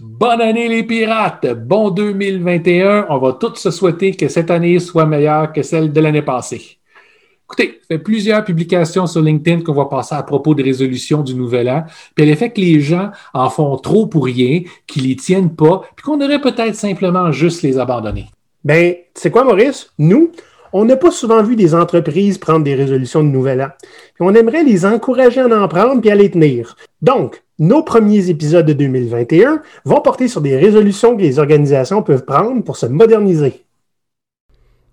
Bonne année les pirates! Bon 2021! On va tous se souhaiter que cette année soit meilleure que celle de l'année passée. Écoutez, fait plusieurs publications sur LinkedIn qu'on va passer à propos des résolutions du nouvel an, puis l'effet que les gens en font trop pour rien, qu'ils les tiennent pas, puis qu'on devrait peut-être simplement juste les abandonner. Ben, c'est quoi, Maurice? Nous, on n'a pas souvent vu des entreprises prendre des résolutions de nouvel an. Puis on aimerait les encourager à en prendre puis à les tenir. Donc, nos premiers épisodes de 2021 vont porter sur des résolutions que les organisations peuvent prendre pour se moderniser.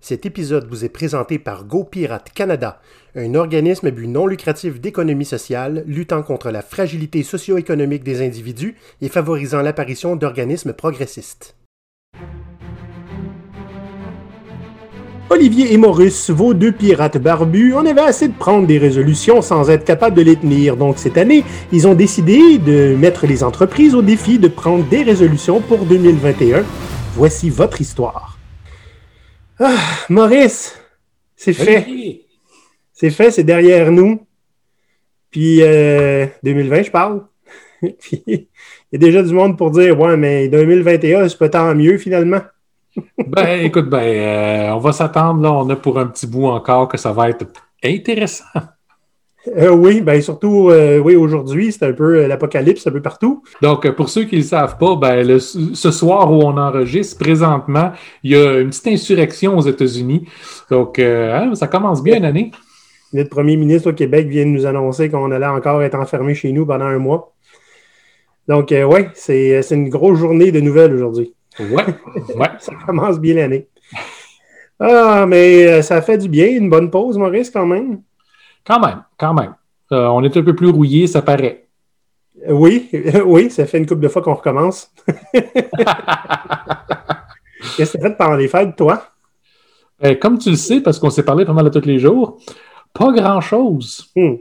Cet épisode vous est présenté par GoPirate Canada, un organisme à but non lucratif d'économie sociale luttant contre la fragilité socio-économique des individus et favorisant l'apparition d'organismes progressistes. Olivier et Maurice, vos deux pirates barbus, on avait assez de prendre des résolutions sans être capable de les tenir. Donc cette année, ils ont décidé de mettre les entreprises au défi de prendre des résolutions pour 2021. Voici votre histoire. Ah, Maurice, c'est fait. C'est fait, c'est derrière nous. Puis 2020, euh, je parle. Puis il y a déjà du monde pour dire Ouais, mais 2021, c'est pas tant mieux finalement. Ben, écoute, ben, euh, on va s'attendre, là, on a pour un petit bout encore que ça va être intéressant. Euh, oui, ben surtout euh, oui, aujourd'hui, c'est un peu l'apocalypse un peu partout. Donc, pour ceux qui ne le savent pas, ben, ce soir où on enregistre, présentement, il y a une petite insurrection aux États-Unis. Donc, hein, ça commence bien l'année. Notre premier ministre au Québec vient de nous annoncer qu'on allait encore être enfermé chez nous pendant un mois. Donc, oui, c'est une grosse journée de nouvelles aujourd'hui. Ouais, ouais. ça commence bien l'année. Ah, mais ça fait du bien, une bonne pause, Maurice, quand même. Quand même, quand même. Euh, on est un peu plus rouillé, ça paraît. Oui, oui, ça fait une couple de fois qu'on recommence. Qu'est-ce que tu fait pendant les fêtes, toi? Ben, comme tu le sais, parce qu'on s'est parlé pendant tous les jours, pas grand-chose. Hmm.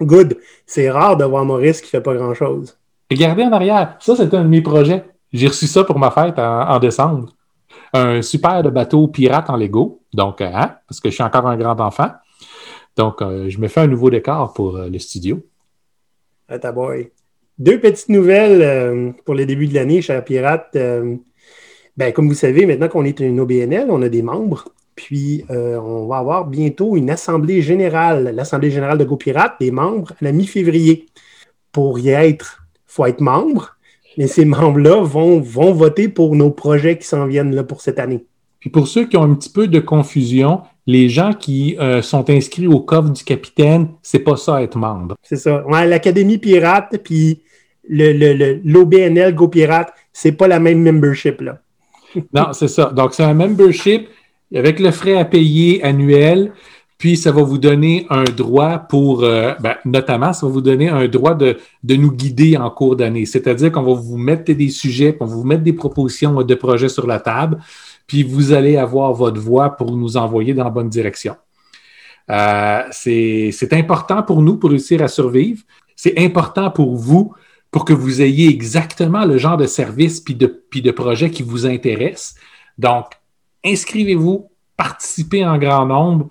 Good. C'est rare de voir Maurice qui fait pas grand-chose. Regardez en arrière. Ça, c'était un de mes projets. J'ai reçu ça pour ma fête en, décembre. Un super de bateau pirate en Lego. Donc, hein, parce que je suis encore un grand enfant. Donc, euh, je me fais un nouveau décor pour euh, le studio. Ah. Deux petites nouvelles euh, pour le début de l'année, cher pirate. ben, comme vous savez, maintenant qu'on est une OBNL, on a des membres. Puis, on va avoir bientôt une assemblée générale, l'assemblée générale de GoPirate, des membres à la mi-février. Pour y être, il faut être membre. Mais ces membres-là vont, vont voter pour nos projets qui s'en viennent là, pour cette année. Puis pour ceux qui ont un petit peu de confusion, les gens qui euh, sont inscrits au coffre du capitaine, c'est pas ça être membre. C'est ça. L'Académie Pirate, puis l'OBNL Go Pirate, c'est pas la même membership, là. non, c'est ça. Donc, c'est un membership avec le frais à payer annuel, puis ça va vous donner un droit pour, euh, ben, notamment, ça va vous donner un droit de, de nous guider en cours d'année. C'est-à-dire qu'on va vous mettre des sujets, on va vous mettre des propositions de projets sur la table puis vous allez avoir votre voix pour nous envoyer dans la bonne direction. Euh, c'est important pour nous pour réussir à survivre. C'est important pour vous pour que vous ayez exactement le genre de service puis de, puis de projet qui vous intéresse. Donc, inscrivez-vous, participez en grand nombre,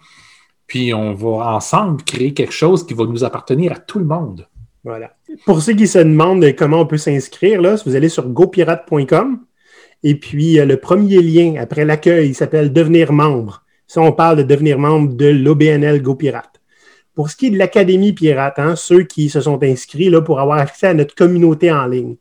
puis on va ensemble créer quelque chose qui va nous appartenir à tout le monde. Voilà. Pour ceux qui se demandent comment on peut s'inscrire, là, vous allez sur gopirate.com, et puis, euh, le premier lien après l'accueil s'appelle Devenir membre. Ça, on parle de devenir membre de l'OBNL Go Pirate. Pour ce qui est de l'Académie Pirate, hein, ceux qui se sont inscrits là, pour avoir accès à notre communauté en ligne,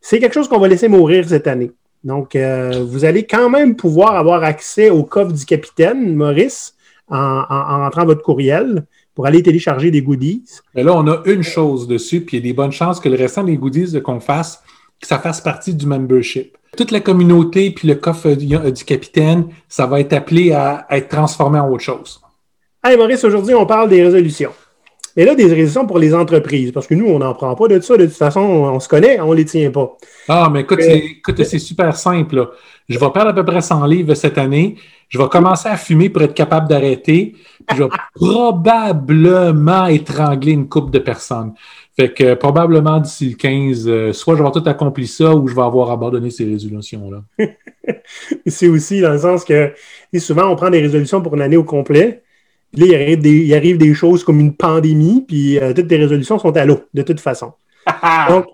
c'est quelque chose qu'on va laisser mourir cette année. Donc, euh, vous allez quand même pouvoir avoir accès au coffre du capitaine, Maurice, en, en, entrant votre courriel pour aller télécharger des goodies. Mais là, on a une chose dessus, puis il y a des bonnes chances que le restant des goodies qu'on fasse, que ça fasse partie du membership toute la communauté puis le coffre du capitaine, ça va être appelé à, être transformé en autre chose. Hey Maurice, aujourd'hui, on parle des résolutions. Et là, des résolutions pour les entreprises, parce que nous, on n'en prend pas de ça. De toute façon, on, se connaît, on ne les tient pas. Ah, mais écoute, euh, c'est super simple. Je vais perdre à peu près 100 livres cette année. Je vais commencer à fumer pour être capable d'arrêter. je vais probablement étrangler une couple de personnes. Fait que probablement d'ici le 15, euh, soit je vais tout accompli ça ou je vais avoir abandonné ces résolutions-là. c'est aussi dans le sens que souvent on prend des résolutions pour une année au complet. Là, il arrive, des, choses comme une pandémie, puis euh, toutes tes résolutions sont à l'eau, de toute façon. Donc,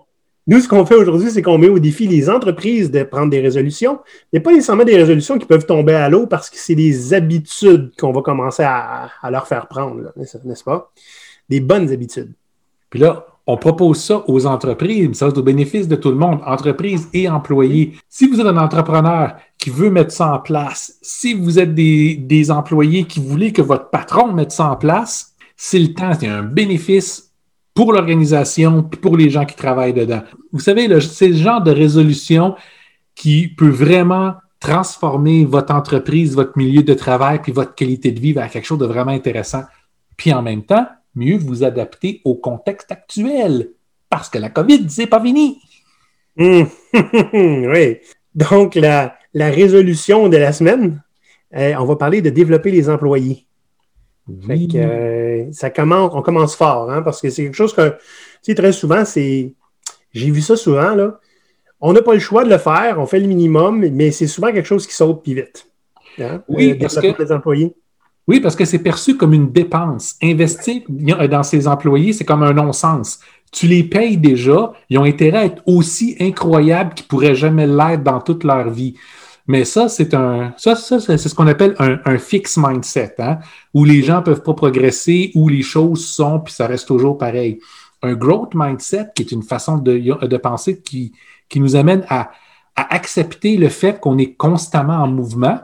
Nous, ce qu'on fait aujourd'hui, c'est qu'on met au défi les entreprises de prendre des résolutions, mais pas nécessairement des résolutions qui peuvent tomber à l'eau parce que c'est des habitudes qu'on va commencer à, leur faire prendre, n'est-ce pas? Des bonnes habitudes. Puis là, on propose ça aux entreprises, ça être au bénéfice de tout le monde, entreprises et employés. Si vous êtes un entrepreneur qui veut mettre ça en place, si vous êtes des, des employés qui voulez que votre patron mette ça en place, c'est le temps, c'est un bénéfice pour l'organisation pour les gens qui travaillent dedans. Vous savez, c'est le genre de résolution qui peut vraiment transformer votre entreprise, votre milieu de travail puis votre qualité de vie vers quelque chose de vraiment intéressant. Puis en même temps, mieux vous adapter au contexte actuel parce que la COVID, c'est pas fini. Hum, oui. Donc, la, résolution de la semaine, euh, on va parler de développer les employés. Euh, ça commence, on commence fort, hein, parce que c'est quelque chose que, tu sais, très souvent, c'est. J'ai vu ça souvent, là. On n'a pas le choix de le faire, on fait le minimum, mais c'est souvent quelque chose qui saute plus vite. Hein, oui, euh, parce que, les employés. Oui, parce que c'est perçu comme une dépense. Investir dans ses employés, c'est comme un non-sens. Tu les payes déjà, ils ont intérêt à être aussi incroyables qu'ils pourraient jamais l'être dans toute leur vie. Mais ça, c'est un, ça, c'est ce qu'on appelle un, un mindset, hein, où les gens ne peuvent pas progresser, où les choses sont, puis ça reste toujours pareil. Un growth mindset, qui est une façon de, penser qui, qui nous amène à, à accepter le fait qu'on est constamment en mouvement.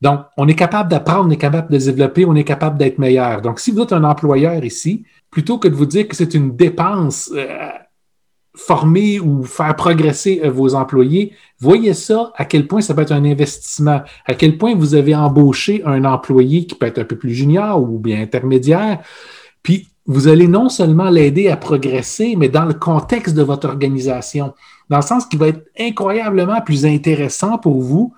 Donc, on est capable d'apprendre, on est capable de développer, on est capable d'être meilleur. Donc, si vous êtes un employeur ici, plutôt que de vous dire que c'est une dépense, euh, former ou faire progresser euh, vos employés, voyez ça à quel point ça peut être un investissement, à quel point vous avez embauché un employé qui peut être un peu plus junior ou bien intermédiaire, puis vous allez non seulement l'aider à progresser, mais dans le contexte de votre organisation, dans le sens qui va être incroyablement plus intéressant pour vous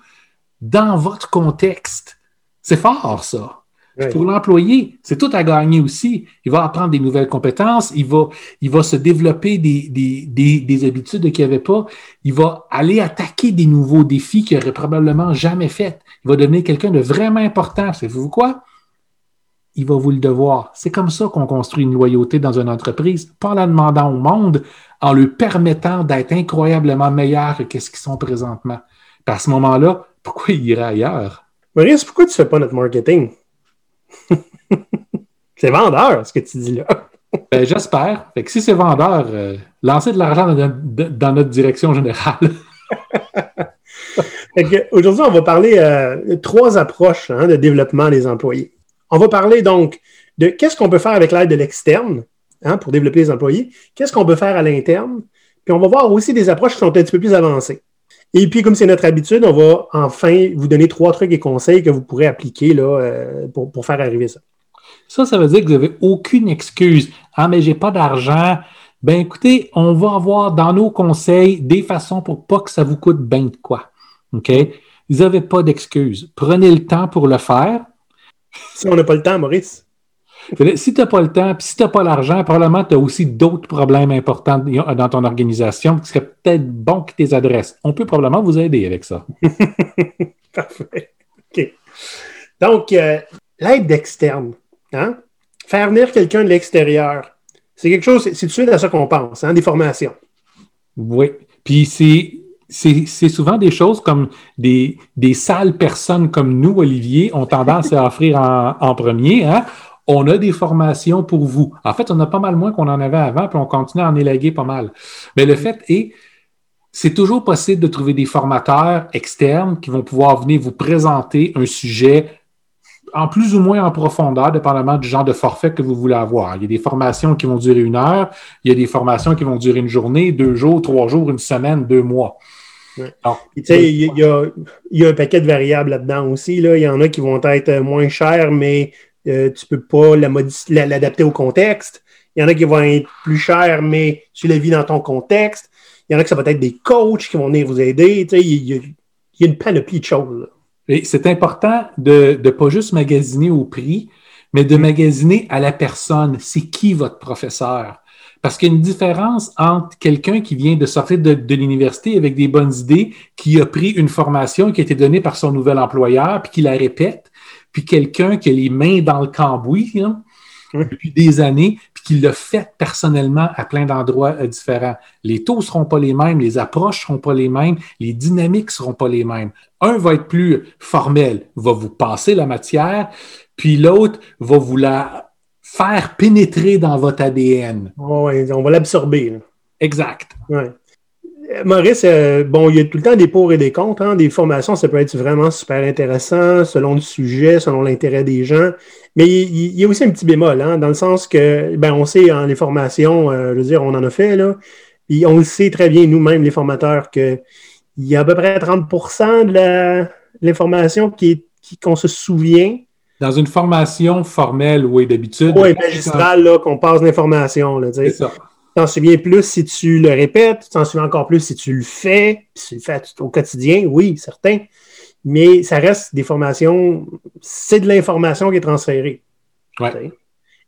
dans votre contexte. C'est fort, ça. Pour l'employé, c'est tout à gagner aussi. Il va apprendre des nouvelles compétences, il va, il va se développer des, des, des, des habitudes qu'il n'avait pas, il va aller attaquer des nouveaux défis qu'il n'aurait probablement jamais fait. Il va devenir quelqu'un de vraiment important. Savez-vous quoi? Il va vous le devoir. C'est comme ça qu'on construit une loyauté dans une entreprise, pas en la demandant au monde, en lui permettant d'être incroyablement meilleur que ce qu'ils sont présentement. à ce moment-là, pourquoi il irait ailleurs? Maurice, pourquoi tu ne fais pas notre marketing? c'est vendeur, ce que tu dis là. ben, J'espère. Fait que si c'est vendeur, euh, lancez de l'argent dans, notre direction générale. Aujourd'hui, on va parler euh, de trois approches hein, de développement des employés. On va parler donc de qu'est-ce qu'on peut faire avec l'aide de l'externe hein, pour développer les employés, qu'est-ce qu'on peut faire à l'interne, puis on va voir aussi des approches qui sont un petit peu plus avancées. Et puis, comme c'est notre habitude, on va enfin vous donner trois trucs et conseils que vous pourrez appliquer là, euh, pour, faire arriver ça. Ça, ça veut dire que vous n'avez aucune excuse. Ah, mais j'ai pas d'argent. Ben écoutez, on va avoir dans nos conseils des façons pour pas que ça vous coûte bien de quoi. OK? Vous n'avez pas d'excuses. Prenez le temps pour le faire. Si on n'a pas le temps, Maurice. Si tu n'as pas le temps, puis si tu n'as pas l'argent, probablement tu as aussi d'autres problèmes importants dans ton organisation qui serait peut-être bon que tu les adresses. On peut probablement vous aider avec ça. Parfait. OK. Donc, euh, l'aide externe, hein? faire venir quelqu'un de l'extérieur, c'est quelque chose, c'est tout de suite à ça qu'on pense, hein? des formations. Oui. Puis c'est c'est souvent des choses comme des, des sales personnes comme nous, Olivier, ont tendance à offrir en, en premier. Hein? On a des formations pour vous. En fait, on a pas mal moins qu'on en avait avant, puis on continue à en élaguer pas mal. Mais le fait est, c'est toujours possible de trouver des formateurs externes qui vont pouvoir venir vous présenter un sujet en plus ou moins en profondeur, dépendamment du genre de forfait que vous voulez avoir. Il y a des formations qui vont durer une heure, il y a des formations qui vont durer une journée, deux jours, trois jours, une semaine, deux mois. il, y a, il y a un paquet de variables là-dedans aussi. Là. Il y en a qui vont être moins chers, mais euh, tu ne peux pas l'adapter au contexte. Il y en a qui vont être plus chers, mais tu la vis dans ton contexte. Il y en a que ça va être des coachs qui vont venir vous aider. il, y a, une panoplie de choses. C'est important de ne pas juste magasiner au prix, mais de magasiner à la personne. C'est qui votre professeur? Parce qu'il y a une différence entre quelqu'un qui vient de sortir de, de l'université avec des bonnes idées, qui a pris une formation qui a été donnée par son nouvel employeur, puis qui la répète, puis quelqu'un qui a les mains dans le cambouis depuis des années, puis qu'il l'a fait personnellement à plein d'endroits euh, différents. Les taux ne seront pas les mêmes, les approches ne seront pas les mêmes, les dynamiques ne seront pas les mêmes. Un va être plus formel, va vous passer la matière, puis l'autre va vous la faire pénétrer dans votre ADN. Oui, on va l'absorber. Exact. Maurice, euh, bon, il y a tout le temps des pour et des contre. Hein. Des formations, ça peut être vraiment super intéressant selon le sujet, selon l'intérêt des gens. Mais il, y a aussi un petit bémol, hein, dans le sens que, ben, on sait, en les formations, euh, je veux dire, on en a fait, là. Puis on le sait très bien, nous-mêmes, les formateurs, qu'il y a à peu près 30% de l'information qui qu'on se souvient. Dans une formation formelle, oui, d'habitude. Oui, magistrale, là, qu'on passe l'information, là, C'est ça t'en souviens plus si tu le répètes, tu t'en souviens encore plus si tu le fais, si tu le fais au quotidien, oui, certain. Mais ça reste des formations, c'est de l'information qui est transférée. Ouais.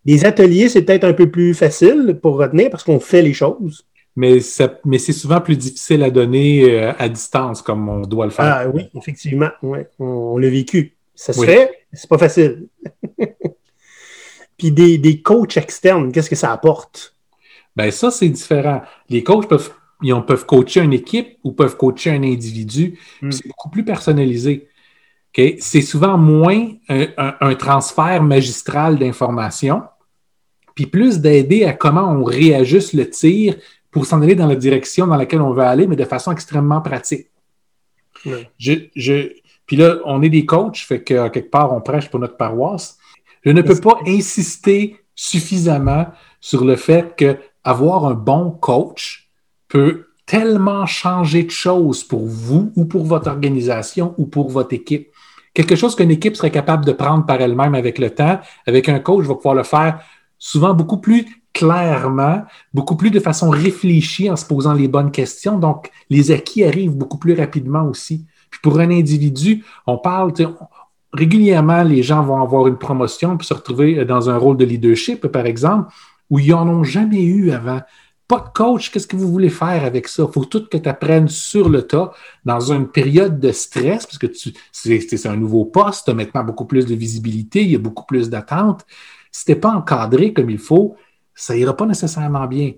Des ateliers, c'est peut-être un peu plus facile pour retenir parce qu'on fait les choses. Mais, mais c'est souvent plus difficile à donner euh, à distance comme on doit le faire. Ah oui, effectivement. Ouais, on, l'a vécu. Ça se fait, c'est pas facile. Puis des, des coachs externes, qu'est-ce que ça apporte? Ben ça, c'est différent. Les coachs peuvent, ils peuvent coacher une équipe ou peuvent coacher un individu. Hmm. C'est beaucoup plus personnalisé. C'est souvent moins un, transfert magistral d'informations, puis plus d'aider à comment on réajuste le tir pour s'en aller dans la direction dans laquelle on veut aller, mais de façon extrêmement pratique. Je, puis là, on est des coachs, fait que quelque part, on prêche pour notre paroisse. Je ne peux pas insister suffisamment sur le fait que avoir un bon coach peut tellement changer de choses pour vous ou pour votre organisation ou pour votre équipe. Quelque chose qu'une équipe serait capable de prendre par elle-même avec le temps, avec un coach, va pouvoir le faire souvent beaucoup plus clairement, beaucoup plus de façon réfléchie en se posant les bonnes questions. Donc, les acquis arrivent beaucoup plus rapidement aussi. Puis pour un individu, on parle, régulièrement, les gens vont avoir une promotion puis se retrouver dans un rôle de leadership, par exemple où ils n'en ont jamais eu avant. Pas de coach, qu'est-ce que vous voulez faire avec ça? Il faut tout que tu apprennes sur le tas dans une période de stress, parce que c'est un nouveau poste, tu as maintenant beaucoup plus de visibilité, il y a beaucoup plus d'attentes. Si tu n'es pas encadré comme il faut, ça ira pas nécessairement bien.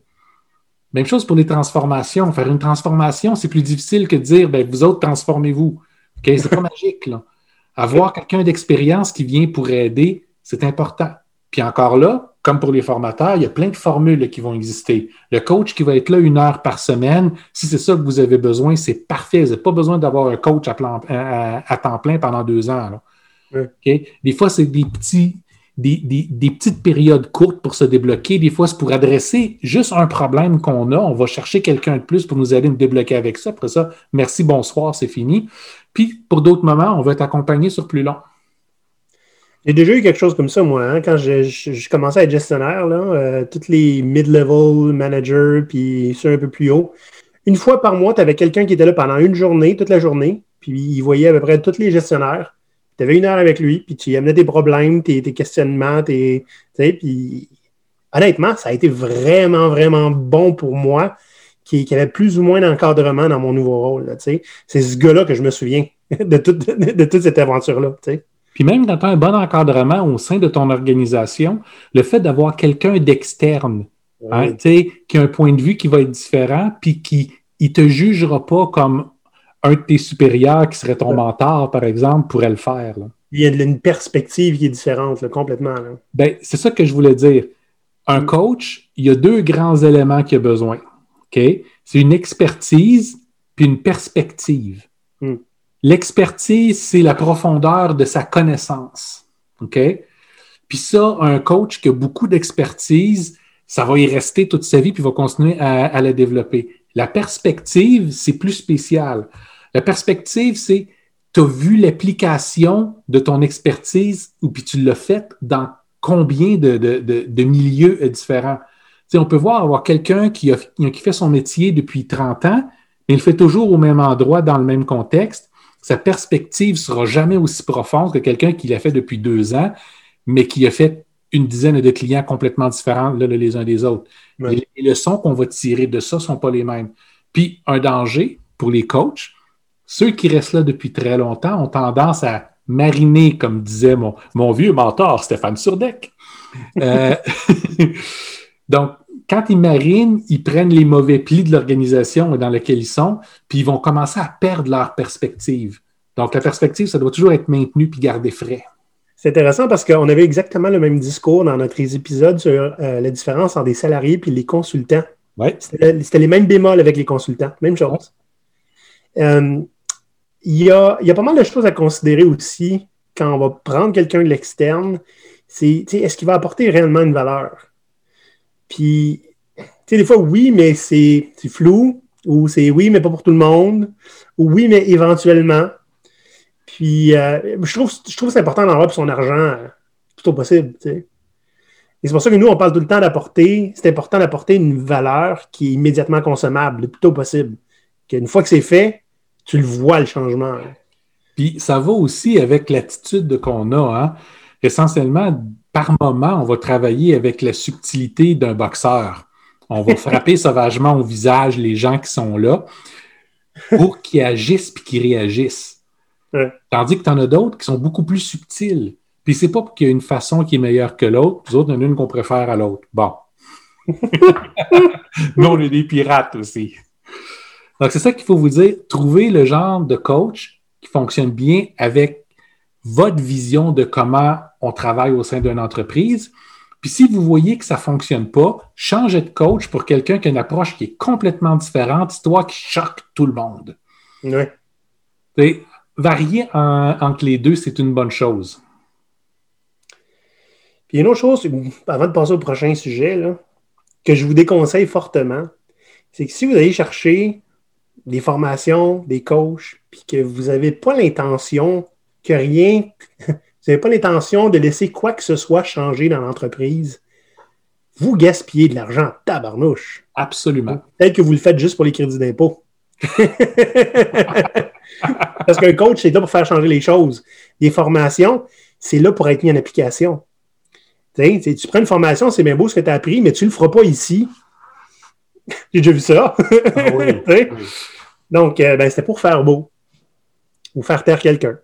Même chose pour les transformations. Faire une transformation, c'est plus difficile que de dire ben, vous autres, transformez-vous. Okay? C'est pas magique. Là. Avoir quelqu'un d'expérience qui vient pour aider, c'est important. Puis encore là, comme pour les formateurs, il y a plein de formules qui vont exister. Le coach qui va être là une heure par semaine, si c'est ça que vous avez besoin, c'est parfait. Vous n'avez pas besoin d'avoir un coach à, temps plein pendant deux ans. Des fois, c'est des, petits, des, petites périodes courtes pour se débloquer. Des fois, c'est pour adresser juste un problème qu'on a. On va chercher quelqu'un de plus pour nous aider à nous débloquer avec ça. Après ça, merci, bonsoir, c'est fini. Puis, pour d'autres moments, on va être accompagné sur plus long. J'ai déjà eu quelque chose comme ça, moi, hein, quand j'ai commencé à être gestionnaire, là, euh, tous les mid-level managers, puis ceux un peu plus haut. Une fois par mois, tu avais quelqu'un qui était là pendant une journée, toute la journée, puis il voyait à peu près tous les gestionnaires. Tu avais une heure avec lui, puis tu amenais tes problèmes, tes, questionnements, tes, puis honnêtement, ça a été vraiment, vraiment bon pour moi, qui, avait plus ou moins d'encadrement dans mon nouveau rôle. C'est ce gars-là que je me souviens de, de toute cette aventure-là. Puis même quand tu as un bon encadrement au sein de ton organisation, le fait d'avoir quelqu'un d'externe, hein, qui a un point de vue qui va être différent, puis qui ne te jugera pas comme un de tes supérieurs qui serait ton mentor, par exemple, pourrait le faire. Il y a une perspective qui est différente, complètement. Ben, c'est ça que je voulais dire. Un mm. coach, il y a deux grands éléments qu'il a besoin. C'est une expertise puis une perspective. L'expertise, c'est la profondeur de sa connaissance. OK? Puis ça, un coach qui a beaucoup d'expertise, ça va y rester toute sa vie, puis va continuer à, la développer. La perspective, c'est plus spécial. La perspective, c'est tu as vu l'application de ton expertise ou puis tu l'as faite dans combien de, milieux différents. on peut voir avoir quelqu'un qui, qui fait son métier depuis 30 ans, mais il le fait toujours au même endroit, dans le même contexte sa perspective ne sera jamais aussi profonde que quelqu'un qui l'a fait depuis deux ans, mais qui a fait une dizaine de clients complètement différents les uns des autres. Les, leçons qu'on va tirer de ça ne sont pas les mêmes. Puis, un danger pour les coachs, ceux qui restent là depuis très longtemps ont tendance à mariner, comme disait mon, vieux mentor Stéphane Surdec. Euh, Donc, quand ils marinent, ils prennent les mauvais plis de l'organisation dans laquelle ils sont, puis ils vont commencer à perdre leur perspective. Donc, la perspective, ça doit toujours être maintenu puis garder frais. C'est intéressant parce qu'on avait exactement le même discours dans notre épisode sur euh, la différence entre les salariés et les consultants. Ouais. C'était les mêmes bémols avec les consultants, même chose. Euh, il, y a, il y a pas mal de choses à considérer aussi quand on va prendre quelqu'un de l'externe. C'est est-ce qu'il va apporter réellement une valeur? Puis, tu sais, des fois, oui, mais c'est flou, ou c'est oui, mais pas pour tout le monde, ou oui, mais éventuellement. Puis, euh, je trouve, je trouve c'est important d'en avoir son argent euh, au possible, tu sais. Et c'est pour ça que nous, on parle tout le temps d'apporter, c'est important d'apporter une valeur qui est immédiatement consommable, le plus tôt possible. Qu'une fois que c'est fait, tu le vois, le changement. Puis ça va aussi avec l'attitude qu'on a. Hein? Essentiellement, par moment, on va travailler avec la subtilité d'un boxeur. On va frapper sauvagement au visage les gens qui sont là pour qu'ils agissent puis qu'ils réagissent. Tandis que tu en as d'autres qui sont beaucoup plus subtils. Puis c'est pas qu'il y a une façon qui est meilleure que l'autre, nous autres, il y en a une qu'on préfère à l'autre. Bon. Nous, on est des pirates aussi. Donc, c'est ça qu'il faut vous dire. Trouvez le genre de coach qui fonctionne bien avec votre vision de comment on travaille au sein d'une entreprise. Puis si vous voyez que ça ne fonctionne pas, changez de coach pour quelqu'un qui a une approche qui est complètement différente, histoire qui choque tout le monde. Oui. varier entre les deux, c'est une bonne chose. Puis une autre chose, avant de passer au prochain sujet, que je vous déconseille fortement, c'est que si vous allez chercher des formations, des coachs, puis que vous n'avez pas l'intention que rien, vous n'avez pas l'intention de laisser quoi que ce soit changer dans l'entreprise, vous gaspillez de l'argent tabarnouche. Absolument. Peut-être que vous le faites juste pour les crédits d'impôt. Parce qu'un coach, c'est là pour faire changer les choses. Des formations, c'est là pour être mis en application. tu prends une formation, c'est bien beau ce que tu as appris, mais tu ne le feras pas ici. J'ai déjà vu ça. Ah Donc, euh, ben, c'était pour faire beau ou faire taire quelqu'un.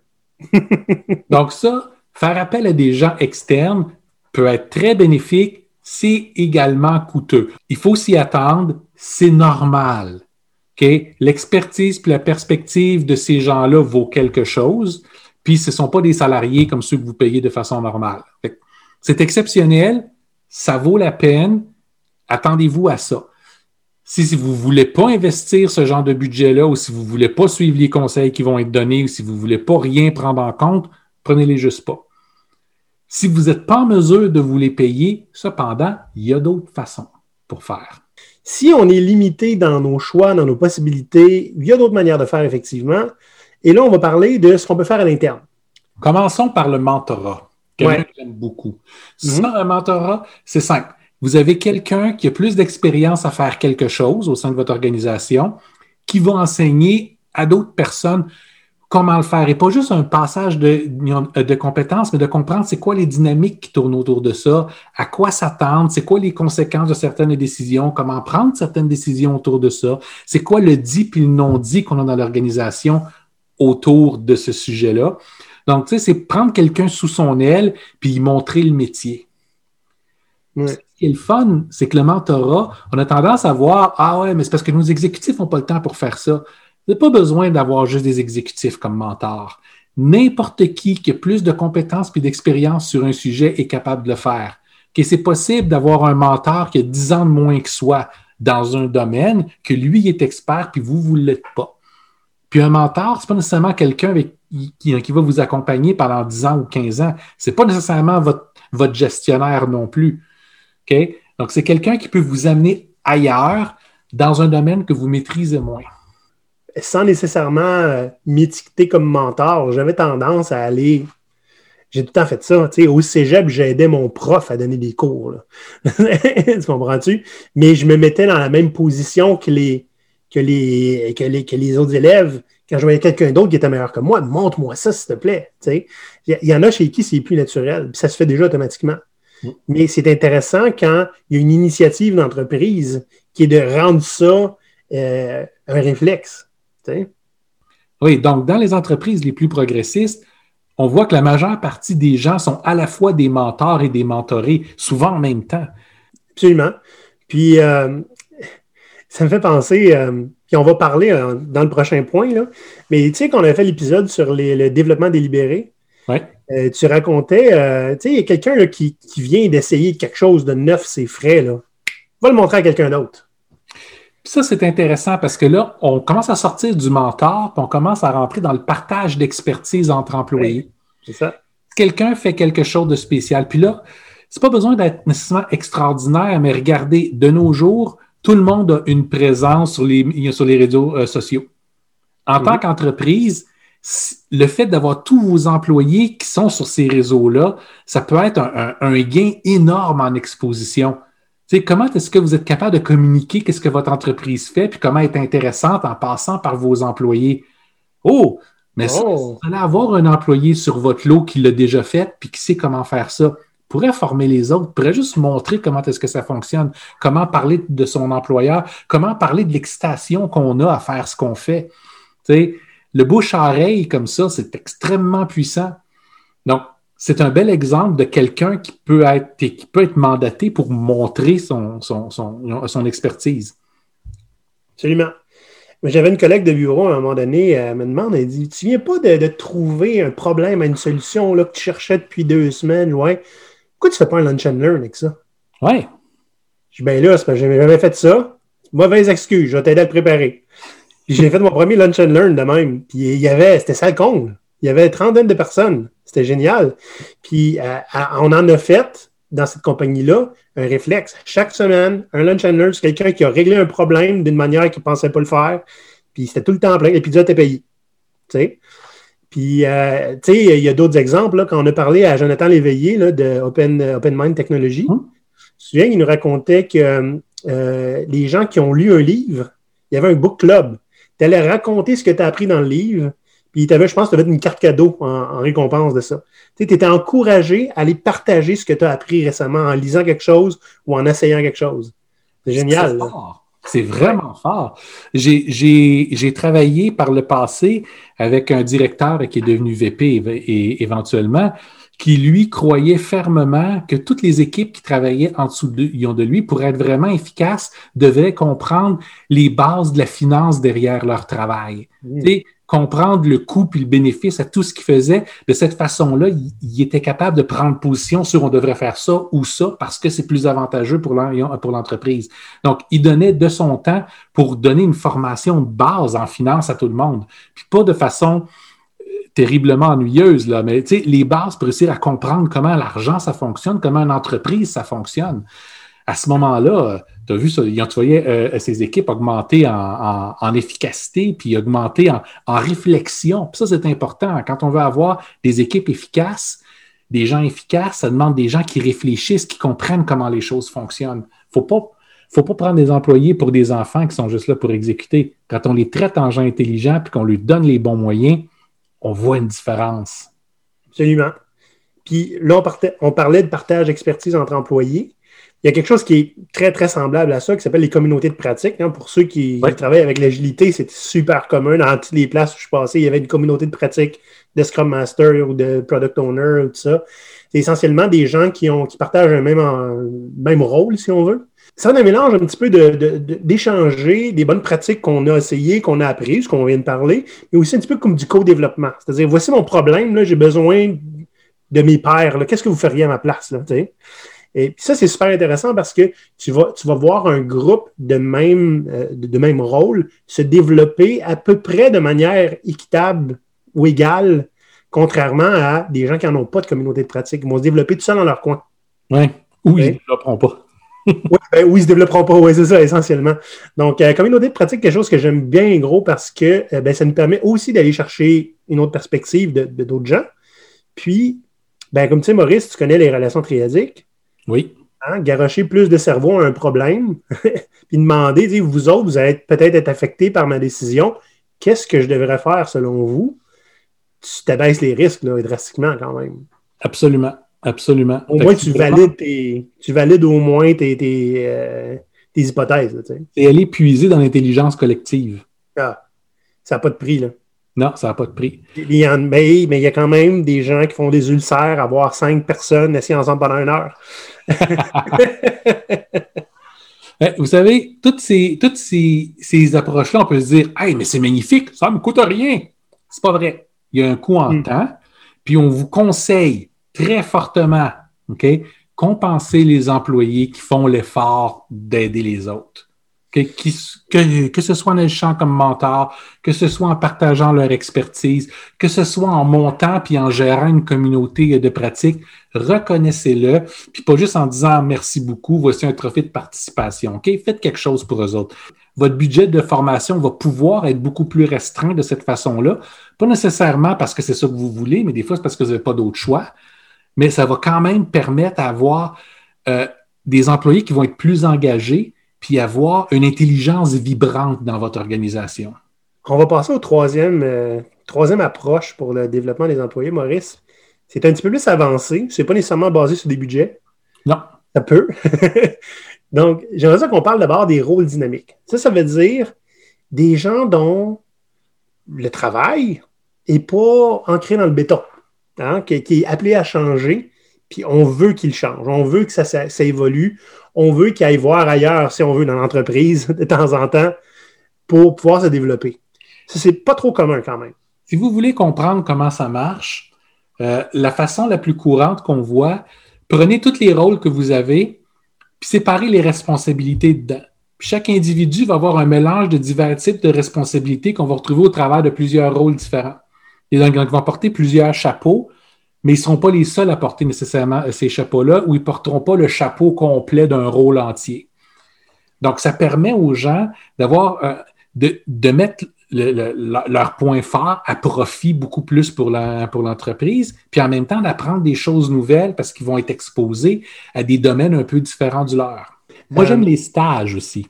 Donc, ça, faire appel à des gens externes peut être très bénéfique, c'est également coûteux. Il faut s'y attendre, c'est normal. L'expertise puis la perspective de ces gens-là vaut quelque chose, puis ce ne sont pas des salariés comme ceux que vous payez de façon normale. C'est exceptionnel, ça vaut la peine, attendez-vous à ça. Si, vous ne voulez pas investir ce genre de budget-là ou si vous ne voulez pas suivre les conseils qui vont être donnés ou si vous ne voulez pas rien prendre en compte, prenez-les juste pas. Si vous n'êtes pas en mesure de vous les payer, cependant, il y a d'autres façons pour faire. Si on est limité dans nos choix, dans nos possibilités, il y a d'autres manières de faire, effectivement. Et là, on va parler de ce qu'on peut faire à l'interne. Commençons par le mentorat, que j'aime beaucoup. Sinon, un mentorat, c'est simple vous avez quelqu'un qui a plus d'expérience à faire quelque chose au sein de votre organisation, qui va enseigner à d'autres personnes comment le faire. Et pas juste un passage de, de compétences, mais de comprendre c'est quoi les dynamiques qui tournent autour de ça, à quoi s'attendre, c'est quoi les conséquences de certaines décisions, comment prendre certaines décisions autour de ça, c'est quoi le dit puis le non dit qu'on a dans l'organisation autour de ce sujet-là. Donc, tu sais, c'est prendre quelqu'un sous son aile puis y montrer le métier qui est le fun, c'est que le mentorat, on a tendance à voir Ah ouais, mais c'est parce que nos exécutifs n'ont pas le temps pour faire ça. Vous n'avez pas besoin d'avoir juste des exécutifs comme mentors. N'importe qui qui a plus de compétences et d'expérience sur un sujet est capable de le faire. Que c'est possible d'avoir un mentor qui a 10 ans de moins que soi dans un domaine, que lui est expert, puis vous, vous ne l'êtes pas. Puis un mentor, ce n'est pas nécessairement quelqu'un qui, va vous accompagner pendant 10 ans ou 15 ans. Ce n'est pas nécessairement votre gestionnaire non plus. Donc, c'est quelqu'un qui peut vous amener ailleurs dans un domaine que vous maîtrisez moins. Sans nécessairement euh, m'étiqueter comme mentor, j'avais tendance à aller. J'ai tout le temps fait ça. au cégep, j'aidais mon prof à donner des cours. tu comprends-tu? Mais je me mettais dans la même position que les autres élèves. Quand je voyais quelqu'un d'autre qui était meilleur que moi, montre-moi ça, s'il te plaît. Il y, y, en a chez qui c'est plus naturel. Puis ça se fait déjà automatiquement. Mais c'est intéressant quand il y a une initiative d'entreprise qui est de rendre ça euh, un réflexe. Oui, donc dans les entreprises les plus progressistes, on voit que la majeure partie des gens sont à la fois des mentors et des mentorés, souvent en même temps. Absolument. Puis, euh, ça me fait penser, euh, puis on va parler euh, dans le prochain point, là, mais tu sais qu'on a fait l'épisode sur le développement délibéré? Ouais. tu racontais, tu sais, il y a quelqu'un qui, qui, vient d'essayer quelque chose de neuf, c'est frais, là. Va le montrer à quelqu'un d'autre. Ça, c'est intéressant parce que là, on commence à sortir du mentor, puis on commence à rentrer dans le partage d'expertise entre employés. c'est ça. Quelqu'un fait quelque chose de spécial. Puis là, c'est pas besoin d'être nécessairement extraordinaire, mais regardez, de nos jours, tout le monde a une présence sur les, sur les réseaux euh, sociaux. En tant qu'entreprise, le fait d'avoir tous vos employés qui sont sur ces réseaux-là, ça peut être un, gain énorme en exposition. sais, comment est-ce que vous êtes capable de communiquer qu'est-ce que votre entreprise fait, puis comment être intéressante en passant par vos employés? Oh, mais oh. vous allez avoir un employé sur votre lot qui l'a déjà fait, puis qui sait comment faire ça pourrait former les autres, pourrait juste montrer comment est-ce que ça fonctionne, comment parler de son employeur, comment parler de l'excitation qu'on a à faire ce qu'on fait. Tu sais, le bouche-oreille comme ça, c'est extrêmement puissant. Donc, c'est un bel exemple de quelqu'un qui peut être, qui peut être mandaté pour montrer son, son, son, expertise. Absolument. J'avais une collègue de bureau à un moment donné, elle me demande, elle dit Tu viens pas de, trouver un problème à une solution là, que tu cherchais depuis deux semaines, ouais. Pourquoi tu fais pas un lunch and learn avec ça? Ouais. Je dis, ben là, c'est parce que j'avais jamais fait ça. Mauvaise excuse, je vais t'aider à te préparer. J'ai fait mon premier lunch and learn de même. Puis il y avait, c'était ça con. Il y avait trentaine de personnes. C'était génial. Puis euh, on en a fait dans cette compagnie-là un réflexe. Chaque semaine, un lunch and learn, c'est quelqu'un qui a réglé un problème d'une manière qu'il ne pensait pas le faire. Puis c'était tout le temps plein. Et puis tu étais payé. Tu sais? Puis, euh, tu sais, il y a d'autres exemples. Là, quand on a parlé à Jonathan Léveillé là, de Open, Open Mind Technology, hum. tu il nous racontait que euh, les gens qui ont lu un livre, il y avait un book club. Tu allais raconter ce que tu as appris dans le livre, puis tu avais, je pense, tu avais une carte cadeau en, récompense de ça. Tu étais encouragé à aller partager ce que tu as appris récemment en lisant quelque chose ou en essayant quelque chose. C'est génial. C'est vraiment fort. J'ai travaillé par le passé avec un directeur qui est devenu VP et, éventuellement, qui lui croyait fermement que toutes les équipes qui travaillaient en dessous de, de lui, pour être vraiment efficaces, devaient comprendre les bases de la finance derrière leur travail. Mmh comprendre le coût puis le bénéfice à tout ce qu'il faisait. De cette façon-là, il, était capable de prendre position sur on devrait faire ça ou ça parce que c'est plus avantageux pour l'entreprise. Donc, il donnait de son temps pour donner une formation de base en finance à tout le monde. Puis pas de façon terriblement ennuyeuse, là, mais les bases pour réussir à comprendre comment l'argent, ça fonctionne, comment une entreprise, ça fonctionne. À ce moment-là, tu as vu ça, tu voyais euh, ces équipes augmenter en, efficacité, puis augmenter en, réflexion. Puis ça, c'est important. Quand on veut avoir des équipes efficaces, des gens efficaces, ça demande des gens qui réfléchissent, qui comprennent comment les choses fonctionnent. Il ne faut pas prendre des employés pour des enfants qui sont juste là pour exécuter. Quand on les traite en gens intelligents puis qu'on leur donne les bons moyens, on voit une différence. Absolument. Puis là, on parlait de partage d'expertise entre employés il y a quelque chose qui est très, très semblable à ça, qui s'appelle les communautés de pratique. Hein. Pour ceux qui travaillent avec l'agilité, c'est super commun. Dans toutes les places où je suis passé, il y avait une communauté de pratique de Scrum Master ou de Product Owner ou tout ça. C'est essentiellement des gens qui, ont, qui partagent un même, même rôle, si on veut. Ça un mélange un petit peu d'échanger de, des bonnes pratiques qu'on a essayées, qu'on a apprises, qu'on vient de parler, mais aussi un petit peu comme du co-développement. C'est-à-dire, voici mon problème, j'ai besoin de mes pairs. Qu'est-ce que vous feriez à ma place? Là, et ça, c'est super intéressant parce que tu vas, tu vas voir un groupe de même, euh, de même rôle se développer à peu près de manière équitable ou égale, contrairement à des gens qui n'en ont pas de communauté de pratique. Ils vont se développer tout seuls dans leur coin. Oui, ou ils ne développeront pas. Oui, ben, ou ils ne se développeront pas, oui, c'est ça, essentiellement. Donc, euh, communauté de pratique, quelque chose que j'aime bien gros parce que euh, ben, ça nous permet aussi d'aller chercher une autre perspective de, d'autres gens. Puis, ben, comme tu sais, Maurice, tu connais les relations triadiques. Oui. Hein, garocher plus de cerveau à un problème, puis demander, vous autres, vous allez peut-être être affectés par ma décision. Qu'est-ce que je devrais faire selon vous? Tu t'abaisses les risques drastiquement quand même. Absolument. Absolument. Au moins, tu valides, tu valides au moins tes, tes, euh, hypothèses. Et aller puiser dans l'intelligence collective. Ah, ça n'a pas de prix. Là. Non, ça n'a pas de prix. Il y en, mais, mais il y a quand même des gens qui font des ulcères à voir cinq personnes assis ensemble pendant une heure. Eh, vous savez, toutes ces, toutes ces, ces approches-là, on peut se dire Hey, mais c'est magnifique, ça ne me coûte rien. C'est pas vrai. Il y a un coût en Mm. temps, puis on vous conseille très fortement, OK, compenser les employés qui font l'effort d'aider les autres. Que, que, que ce soit en agissant comme mentor, que ce soit en partageant leur expertise, que ce soit en montant puis en gérant une communauté de pratique, reconnaissez-le, puis pas juste en disant merci beaucoup, voici un trophée de participation. OK? Faites quelque chose pour eux autres. Votre budget de formation va pouvoir être beaucoup plus restreint de cette façon-là. Pas nécessairement parce que c'est ça que vous voulez, mais des fois, c'est parce que vous n'avez pas d'autre choix. Mais ça va quand même permettre d'avoir euh, des employés qui vont être plus engagés puis avoir une intelligence vibrante dans votre organisation. On va passer au troisième, euh, troisième approche pour le développement des employés, Maurice. C'est un petit peu plus avancé. C'est pas nécessairement basé sur des budgets. Non. Ça peut. Donc, j'aimerais ça qu'on parle d'abord des rôles dynamiques. Ça, ça veut dire des gens dont le travail n'est pas ancré dans le béton, hein, qui, est appelé à changer, puis on veut qu'il change, on veut que ça, évolue, on veut qu'il aille voir ailleurs, si on veut, dans l'entreprise, de temps en temps, pour pouvoir se développer. Ça, c'est pas trop commun quand même. Si vous voulez comprendre comment ça marche, euh, la façon la plus courante qu'on voit, prenez tous les rôles que vous avez, puis séparez les responsabilités dedans. Chaque individu va avoir un mélange de divers types de responsabilités qu'on va retrouver au travers de plusieurs rôles différents. Ils vont porter plusieurs chapeaux, mais ils ne seront pas les seuls à porter nécessairement euh, ces chapeaux-là, ou ils ne porteront pas le chapeau complet d'un rôle entier. Donc, ça permet aux gens d'avoir, euh, de, de mettre le, le, leur point fort à profit beaucoup plus pour, la, pour l'entreprise, puis en même temps d'apprendre des choses nouvelles parce qu'ils vont être exposés à des domaines un peu différents du leur. Moi, euh, j'aime les stages aussi.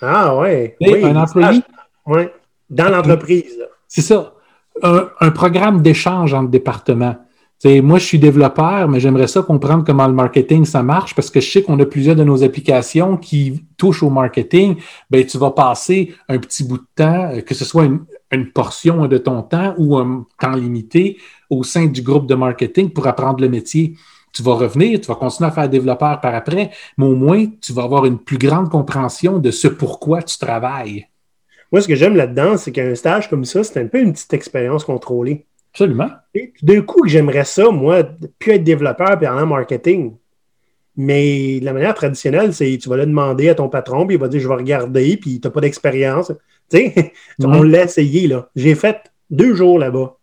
Ah ouais. Oui, un employé. Ouais. Dans l'entreprise. C'est ça. Un, programme d'échange entre départements. Moi, je suis développeur, mais j'aimerais ça comprendre comment le marketing, ça marche parce que je sais qu'on a plusieurs de nos applications qui touchent au marketing. Ben, tu vas passer un petit bout de temps, euh, que ce soit une, une portion de ton temps ou un temps limité au sein du groupe de marketing pour apprendre le métier. Tu vas revenir, tu vas continuer à faire développeur par après, mais au moins, tu vas avoir une plus grande compréhension de ce pourquoi tu travailles. Moi, ce que j'aime là-dedans, c'est qu'un stage comme ça, c'est un peu une petite expérience contrôlée. Absolument. Et d'un coup, j'aimerais ça, moi, plus être développeur et en marketing. Mais de la manière traditionnelle, c'est tu vas le demander à ton patron, puis il va dire je vais regarder, puis tu n'as pas d'expérience. Tu sais, mm on l'a essayé, là. J'ai fait deux jours là-bas.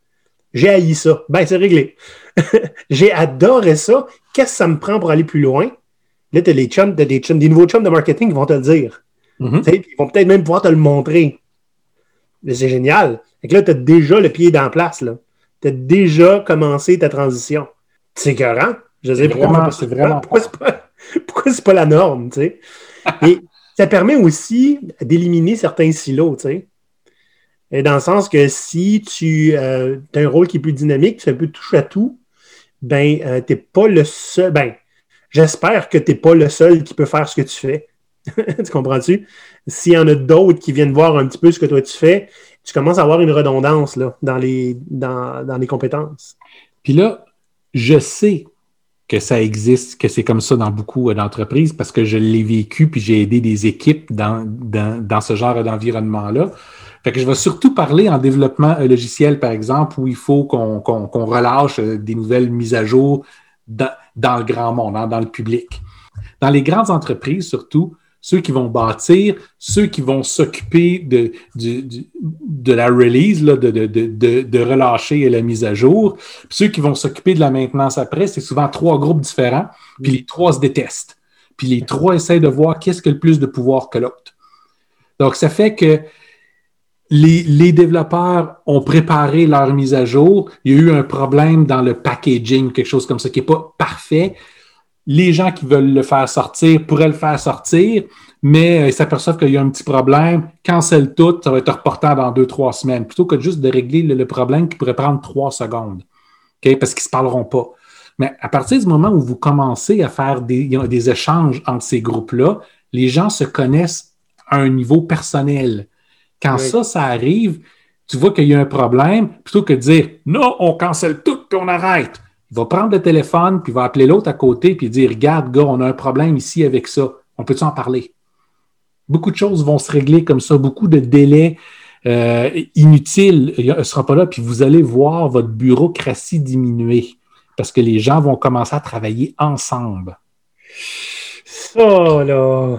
J'ai haï ça. Ben, c'est réglé. J'ai adoré ça. Qu'est-ce que ça me prend pour aller plus loin? Là, tu as, les chums, as des, chums, des nouveaux chums de marketing qui vont te le dire. Mm -hmm. Ils vont peut-être même pouvoir te le montrer. C'est génial. Fait que là, tu as déjà le pied dans la place. Tu as déjà commencé ta transition. C'est écœurant. Je sais vraiment, c'est vraiment. Pourquoi c'est pas, pourquoi c'est pas la norme, tu sais? Et ça permet aussi d'éliminer certains silos, tu sais. Et dans le sens que si tu euh, as un rôle qui est plus dynamique, tu fais un peu touche à tout, ben, euh, tu n'es pas le seul. Ben, j'espère que tu n'es pas le seul qui peut faire ce que tu fais. tu comprends-tu? S'il y en a d'autres qui viennent voir un petit peu ce que toi tu fais, tu commences à avoir une redondance là, dans, les, dans, dans les compétences. Puis là, je sais que ça existe, que c'est comme ça dans beaucoup d'entreprises parce que je l'ai vécu puis j'ai aidé des équipes dans, dans, dans ce genre d'environnement-là. Fait que je vais surtout parler en développement logiciel, par exemple, où il faut qu'on qu qu relâche des nouvelles mises à jour dans, dans le grand monde, hein, dans le public. Dans les grandes entreprises, surtout, ceux qui vont bâtir, ceux qui vont s'occuper de, de, de, de, la release, là, de, de, de, de, relâcher la mise à jour. Puis ceux qui vont s'occuper de la maintenance après, c'est souvent trois groupes différents, puis les trois se détestent. Puis les trois essaient de voir qu'est-ce qui a le plus de pouvoir que l'autre. Donc, ça fait que les, les, développeurs ont préparé leur mise à jour. Il y a eu un problème dans le packaging, quelque chose comme ça qui n'est pas parfait les gens qui veulent le faire sortir pourraient le faire sortir, mais ils s'aperçoivent qu'il y a un petit problème, cancelle tout, ça va être reporté dans deux, trois semaines, plutôt que juste de régler le, le problème qui pourrait prendre trois secondes, okay? parce qu'ils ne se parleront pas. Mais à partir du moment où vous commencez à faire des, des échanges entre ces groupes-là, les gens se connaissent à un niveau personnel. Quand oui. ça, ça arrive, tu vois qu'il y a un problème, plutôt que de dire non, on cancelle tout puis on arrête. Il va prendre le téléphone, puis il va appeler l'autre à côté, puis dire Regarde, gars, on a un problème ici avec ça. On peut-tu en parler? Beaucoup de choses vont se régler comme ça, beaucoup de délais euh, inutiles ne sera pas là, puis vous allez voir votre bureaucratie diminuer parce que les gens vont commencer à travailler ensemble. Ça, là,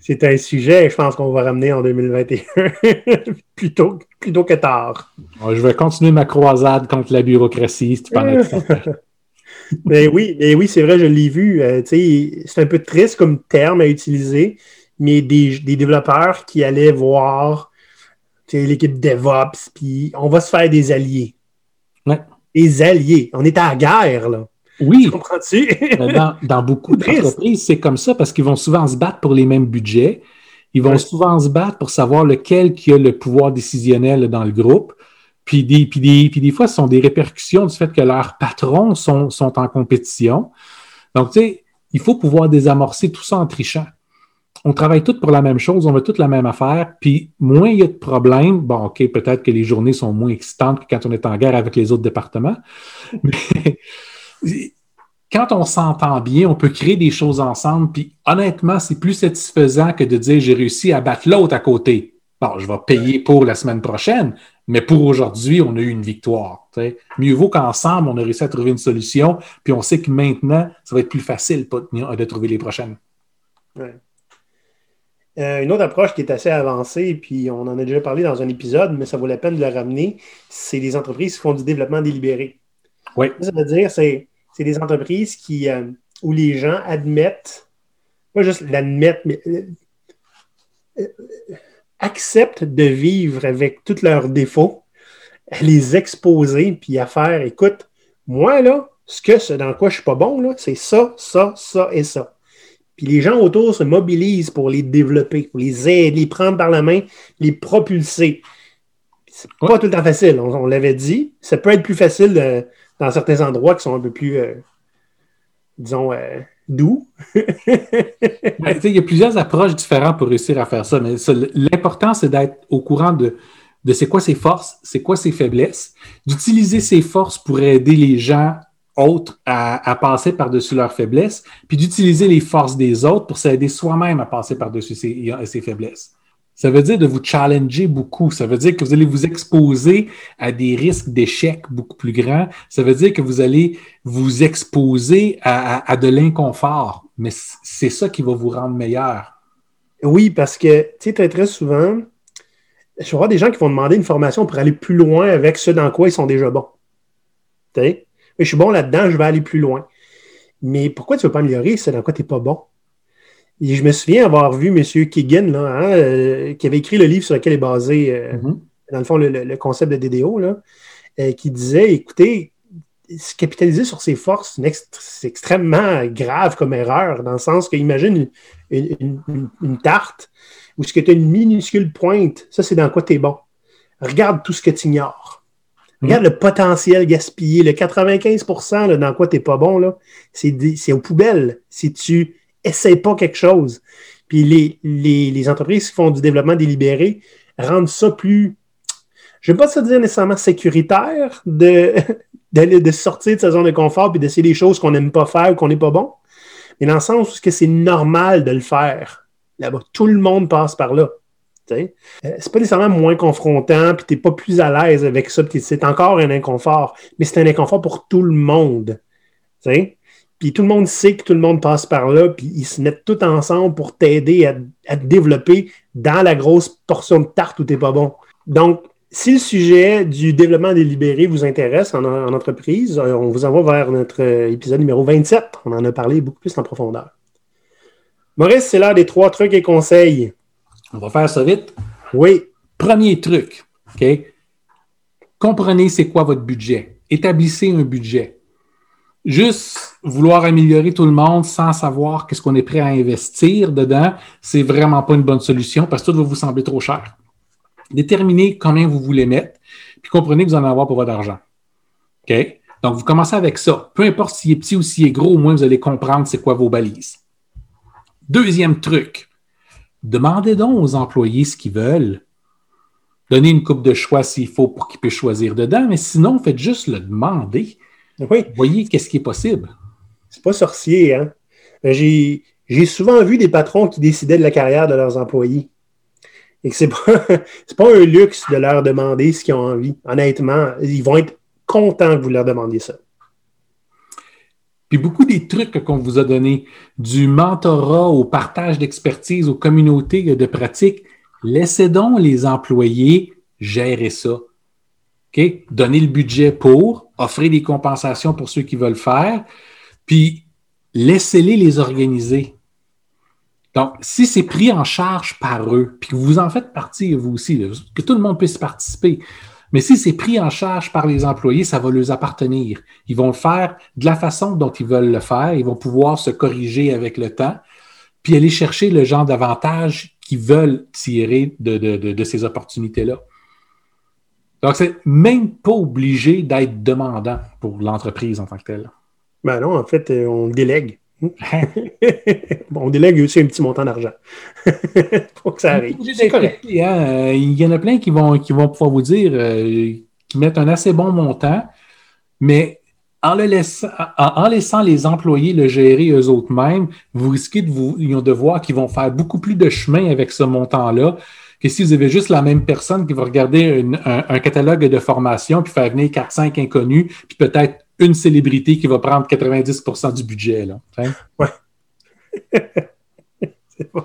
c'est un sujet, je pense qu'on va ramener en 2021, plutôt, plutôt que tard. Je vais continuer ma croisade contre la bureaucratie, si tu parles mais oui, mais oui, c'est vrai, je l'ai vu. Euh, c'est un peu triste comme terme à utiliser, mais des, développeurs qui allaient voir l'équipe DevOps, puis on va se faire des alliés. Des alliés. On est à la guerre, là. Oui. Comprends-tu? dans, beaucoup d'entreprises, c'est comme ça parce qu'ils vont souvent se battre pour les mêmes budgets. Ils vont souvent se battre pour savoir lequel qui a le pouvoir décisionnel dans le groupe. Puis des, puis des, puis des fois, ce sont des répercussions du fait que leurs patrons sont, en compétition. Donc, tu sais, il faut pouvoir désamorcer tout ça en trichant. On travaille tous pour la même chose, on veut toute la même affaire, puis moins il y a de problèmes, bon, OK, peut-être que les journées sont moins excitantes que quand on est en guerre avec les autres départements, mais quand on s'entend bien, on peut créer des choses ensemble. Puis honnêtement, c'est plus satisfaisant que de dire j'ai réussi à battre l'autre à côté. Bon, je vais payer pour la semaine prochaine, mais pour aujourd'hui, on a eu une victoire. Mieux vaut qu'ensemble, on a réussi à trouver une solution, puis on sait que maintenant, ça va être plus facile de trouver les prochaines. Euh, une autre approche qui est assez avancée, puis on en a déjà parlé dans un épisode, mais ça vaut la peine de la ramener, c'est les entreprises qui font du développement délibéré. Oui. Ça veut dire, c'est c'est des entreprises qui, euh, où les gens admettent, pas juste l'admettent, mais euh, acceptent de vivre avec tous leurs défauts, à les exposer, puis à faire, écoute, moi, là, ce que c'est dans quoi je suis pas bon, là, c'est ça, ça, ça et ça. Puis les gens autour se mobilisent pour les développer, pour les aider, les prendre par la main, les propulser. C'est pas tout le temps facile, on, on l'avait dit. Ça peut être plus facile de, dans certains endroits qui sont un peu plus, euh, disons, euh, doux. Ben, il y a plusieurs approches différentes pour réussir à faire ça, mais l'important, c'est d'être au courant de, de c'est quoi ses forces, c'est quoi ses faiblesses, d'utiliser ses forces pour aider les gens autres à, passer par-dessus leurs faiblesses, puis d'utiliser les forces des autres pour s'aider soi-même à passer par-dessus ses faiblesses. Ça veut dire de vous challenger beaucoup. Ça veut dire que vous allez vous exposer à des risques d'échec beaucoup plus grands. Ça veut dire que vous allez vous exposer à, de l'inconfort. Mais c'est ça qui va vous rendre meilleur. Oui, parce que, tu sais, très, très souvent, je voir des gens qui vont demander une formation pour aller plus loin avec ce dans quoi ils sont déjà bons. Tu sais, je suis bon là-dedans, je vais aller plus loin. Mais pourquoi tu ne veux pas améliorer ce dans quoi tu n'es pas bon? Je me souviens avoir vu M. Keegan, là, hein, euh, qui avait écrit le livre sur lequel est basé, euh, mm-hmm. dans le fond, le, concept de DDO, là, euh, qui disait écoutez, se capitaliser sur ses forces, c'est extrêmement grave comme erreur, dans le sens que, imagine une, tarte où ce que tu as une minuscule pointe, ça, c'est dans quoi tu es bon. Regarde tout ce que tu ignores. Regarde mm-hmm. le potentiel gaspillé, le 95% dans quoi tu n'es pas bon, c'est aux poubelles. Si tu essaye pas quelque chose. Puis les, les, entreprises qui font du développement délibéré rendent ça plus, je ne vais pas se dire nécessairement sécuritaire de, de sortir de sa zone de confort et d'essayer des choses qu'on n'aime pas faire ou qu'on n'est pas bon, mais dans le sens où c'est normal de le faire. Là-bas, tout le monde passe par là. Euh, c'est pas nécessairement moins confrontant, puis n'es pas plus à l'aise avec ça, c'est encore un inconfort, mais c'est un inconfort pour tout le monde. Puis tout le monde sait que tout le monde passe par là, puis ils se mettent tout ensemble pour t'aider à, te développer dans la grosse portion de tarte où tu n'es pas bon. Donc, si le sujet du développement délibéré vous intéresse en, entreprise, euh, on vous envoie vers notre euh, épisode numéro 27. On en a parlé beaucoup plus en profondeur. Maurice, c'est l'heure des trois trucs et conseils. On va faire ça vite. Oui. Premier truc, OK? Comprenez c'est quoi votre budget. Établissez un budget juste vouloir améliorer tout le monde sans savoir qu'est-ce qu'on est prêt à investir dedans, c'est vraiment pas une bonne solution parce que tout va vous sembler trop cher. Déterminez combien vous voulez mettre, puis comprenez que vous en avez avoir pour votre argent. OK? Donc, vous commencez avec ça. Peu importe s'il est petit ou s'il est gros, au moins vous allez comprendre c'est quoi vos balises. Deuxième truc, demandez donc aux employés ce qu'ils veulent. Donnez une coupe de choix s'il faut pour qu'il puisse choisir dedans, mais sinon, faites juste le demander. Oui. Voyez qu'est-ce qui est possible. Pas sorcier, hein? J'ai souvent vu des patrons qui décidaient de la carrière de leurs employés. Et que c'est pas, pas un luxe de leur demander ce qu'ils ont envie. Honnêtement, ils vont être contents que vous leur demandiez ça. Puis beaucoup des trucs qu'on vous a donnés, du mentorat au partage d'expertise, aux communautés de pratique, laissez donc les employés gérer ça. Donnez le budget pour, offrir des compensations pour ceux qui veulent faire, puis laissez-les les organiser. Donc, si c'est pris en charge par eux, puis que vous en faites partie, vous aussi, que tout le monde puisse participer, mais si c'est pris en charge par les employés, ça va leur appartenir. Ils vont le faire de la façon dont ils veulent le faire. Ils vont pouvoir se corriger avec le temps, puis aller chercher le genre d'avantages qu'ils veulent tirer de, ces opportunités-là. Donc, c'est même pas obligé d'être demandant pour l'entreprise en tant que telle. Ben non, en fait, euh, on délègue. on délègue aussi un petit montant d'argent pour que ça arrive. C'est correct. Hein. Il y en a plein qui vont, qui vont pouvoir vous dire euh, qu'ils mettent un assez bon montant, mais en, le laissant, en, laissant les employés le gérer eux-mêmes, vous risquez de, vous, de voir qu'ils vont faire beaucoup plus de chemin avec ce montant-là que si vous avez juste la même personne qui va regarder un, un, catalogue de formation puis faire venir 4-5 inconnus, puis peut-être une célébrité qui va prendre 90% du budget. Là. Ouais. c'est bon.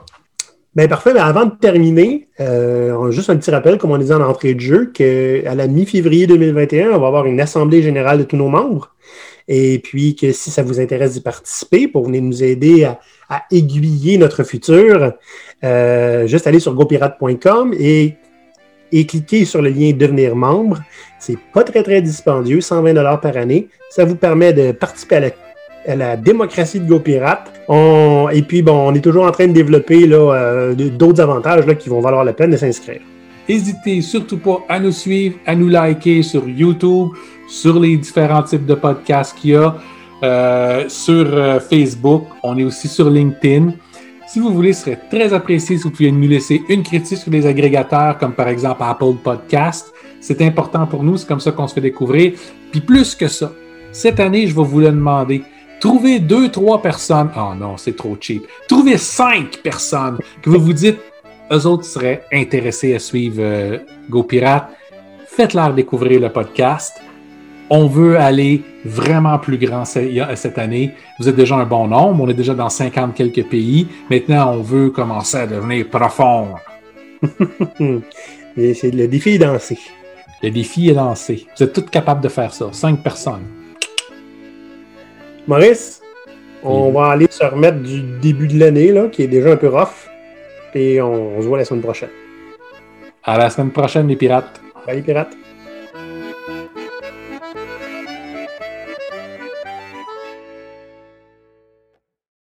Ben parfait. Ben, avant de terminer, euh, juste un petit rappel, comme on disait en entrée de jeu, qu'à la mi-février 2021, on va avoir une assemblée générale de tous nos membres. Et puis que si ça vous intéresse d'y participer pour venir nous aider à, aiguiller notre futur, euh, juste aller sur gopirate.com et, et cliquer sur le lien Devenir membre. C'est pas très, très dispendieux, 120 par année. Ça vous permet de participer à la, démocratie de GoPirate. et puis, bon, on est toujours en train de développer euh, d'autres avantages qui vont valoir la peine de s'inscrire. N'hésitez surtout pas à nous suivre, à nous liker sur YouTube, sur les différents types de podcasts qu'il y a, euh, sur euh, Facebook. On est aussi sur LinkedIn. Si vous voulez, ce serait très apprécié si vous pouviez nous laisser une critique sur les agrégateurs, comme par exemple Apple Podcast. C'est important pour nous, c'est comme ça qu'on se fait découvrir. Puis plus que ça, cette année, je vais vous le demander. Trouvez deux, trois personnes. Oh non, c'est trop cheap. Trouvez cinq personnes que vous vous dites, eux autres seraient intéressés à suivre euh, GoPirate. Faites-leur découvrir le podcast. On veut aller vraiment plus grand cette année. Vous êtes déjà un bon nombre. On est déjà dans 50 quelques pays. Maintenant, on veut commencer à devenir profond. c'est le défi est lancé. Le défi est lancé. Vous êtes tous capables de faire ça. Cinq personnes. Maurice, on va aller se remettre du début de l'année, là, qui est déjà un peu rough. Et on, on se voit la semaine prochaine. À la semaine prochaine, les pirates. Bye, les pirates.